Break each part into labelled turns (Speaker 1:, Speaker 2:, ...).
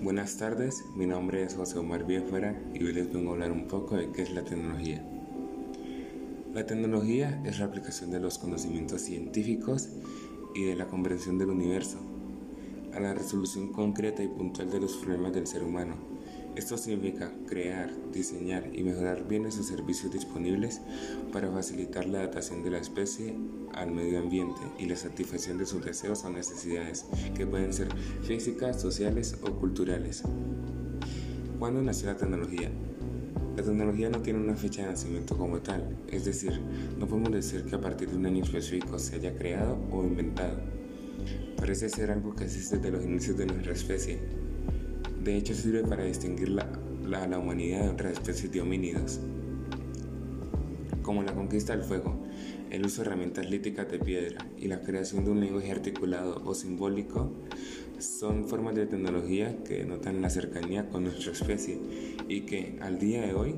Speaker 1: Buenas tardes, mi nombre es José Omar Biafara y hoy les vengo a hablar un poco de qué es la tecnología. La tecnología es la aplicación de los conocimientos científicos y de la comprensión del universo a la resolución concreta y puntual de los problemas del ser humano esto significa crear, diseñar y mejorar bienes o servicios disponibles para facilitar la adaptación de la especie al medio ambiente y la satisfacción de sus deseos o necesidades, que pueden ser físicas, sociales o culturales. ¿Cuándo nació la tecnología? La tecnología no tiene una fecha de nacimiento como tal, es decir, no podemos decir que a partir de un año específico se haya creado o inventado. Parece ser algo que existe desde los inicios de nuestra especie, de hecho, sirve para distinguir la, la, humanidad de otras especies de homínidos, como la conquista del fuego, el uso de herramientas líticas de piedra y la creación de un lenguaje articulado o simbólico son formas de tecnología que denotan la cercanía con nuestra especie y que al día de hoy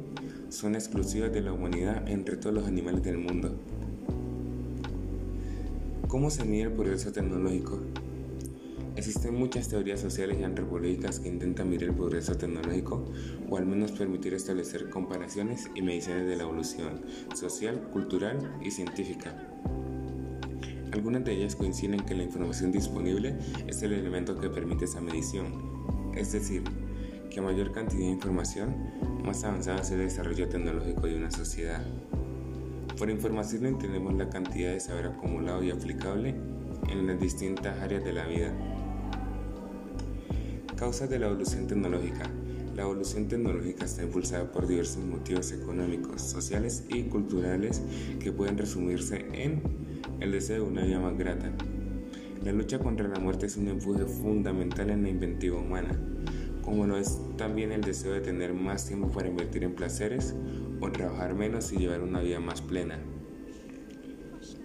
Speaker 1: son exclusivas de la humanidad entre todos los animales del mundo. ¿Cómo se mide el progreso tecnológico? Existen muchas teorías sociales y antropológicas que intentan medir el progreso tecnológico o al menos permitir establecer comparaciones y mediciones de la evolución social, cultural y científica. Algunas de ellas coinciden en que la información disponible es el elemento que permite esa medición, es decir, que a mayor cantidad de información, más avanzado es el desarrollo tecnológico de una sociedad. Por información entendemos la cantidad de saber acumulado y aplicable en las distintas áreas de la vida. Causas de la evolución tecnológica. La evolución tecnológica está impulsada por diversos motivos económicos, sociales y culturales que pueden resumirse en el deseo de una vida más grata. La lucha contra la muerte es un empuje fundamental en la inventiva humana, como lo es también el deseo de tener más tiempo para invertir en placeres o trabajar menos y llevar una vida más plena.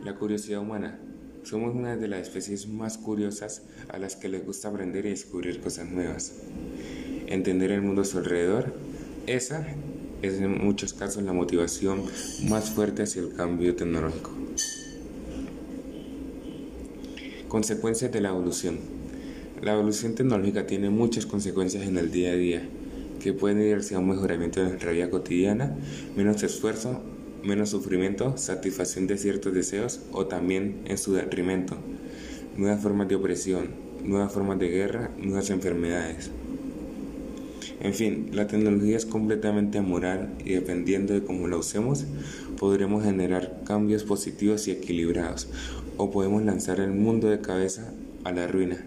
Speaker 1: La curiosidad humana. Somos una de las especies más curiosas a las que les gusta aprender y descubrir cosas nuevas. Entender el mundo a su alrededor, esa es en muchos casos la motivación más fuerte hacia el cambio tecnológico. Consecuencias de la evolución. La evolución tecnológica tiene muchas consecuencias en el día a día, que pueden ir hacia un mejoramiento de nuestra vida cotidiana, menos esfuerzo, menos sufrimiento, satisfacción de ciertos deseos o también en su detrimento, nuevas formas de opresión, nuevas formas de guerra, nuevas enfermedades. En fin, la tecnología es completamente moral y dependiendo de cómo la usemos, podremos generar cambios positivos y equilibrados o podemos lanzar el mundo de cabeza a la ruina.